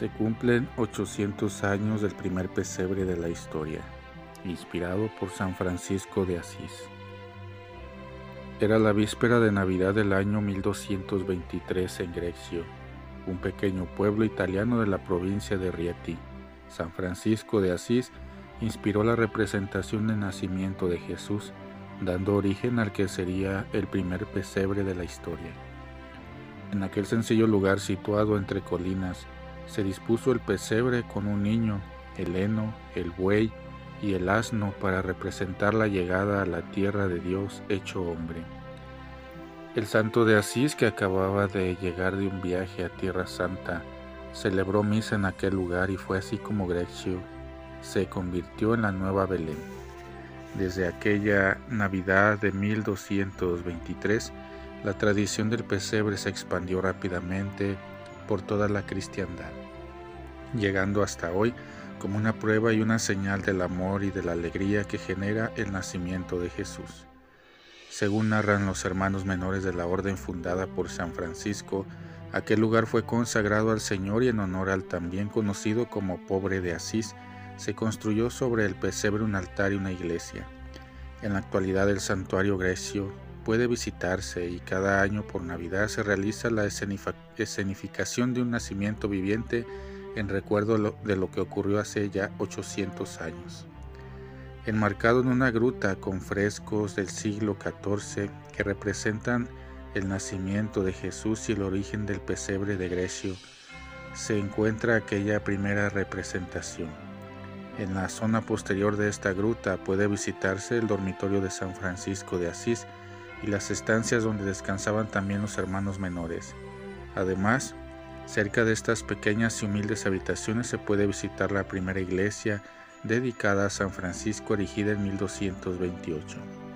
Se cumplen 800 años del primer pesebre de la historia, inspirado por San Francisco de Asís. Era la víspera de Navidad del año 1223 en Grecio, un pequeño pueblo italiano de la provincia de Rieti. San Francisco de Asís inspiró la representación del nacimiento de Jesús, dando origen al que sería el primer pesebre de la historia. En aquel sencillo lugar situado entre colinas, se dispuso el pesebre con un niño, el heno, el buey y el asno para representar la llegada a la tierra de Dios hecho hombre. El santo de Asís, que acababa de llegar de un viaje a Tierra Santa, celebró misa en aquel lugar y fue así como Grecio se convirtió en la nueva Belén. Desde aquella Navidad de 1223, la tradición del pesebre se expandió rápidamente por toda la cristiandad, llegando hasta hoy como una prueba y una señal del amor y de la alegría que genera el nacimiento de Jesús. Según narran los hermanos menores de la orden fundada por San Francisco, aquel lugar fue consagrado al Señor y en honor al también conocido como Pobre de Asís, se construyó sobre el pesebre un altar y una iglesia. En la actualidad el santuario grecio puede visitarse y cada año por Navidad se realiza la escenificación de un nacimiento viviente en recuerdo de lo que ocurrió hace ya 800 años. Enmarcado en una gruta con frescos del siglo XIV que representan el nacimiento de Jesús y el origen del pesebre de Grecio, se encuentra aquella primera representación. En la zona posterior de esta gruta puede visitarse el dormitorio de San Francisco de Asís y las estancias donde descansaban también los hermanos menores. Además, cerca de estas pequeñas y humildes habitaciones se puede visitar la primera iglesia dedicada a San Francisco erigida en 1228.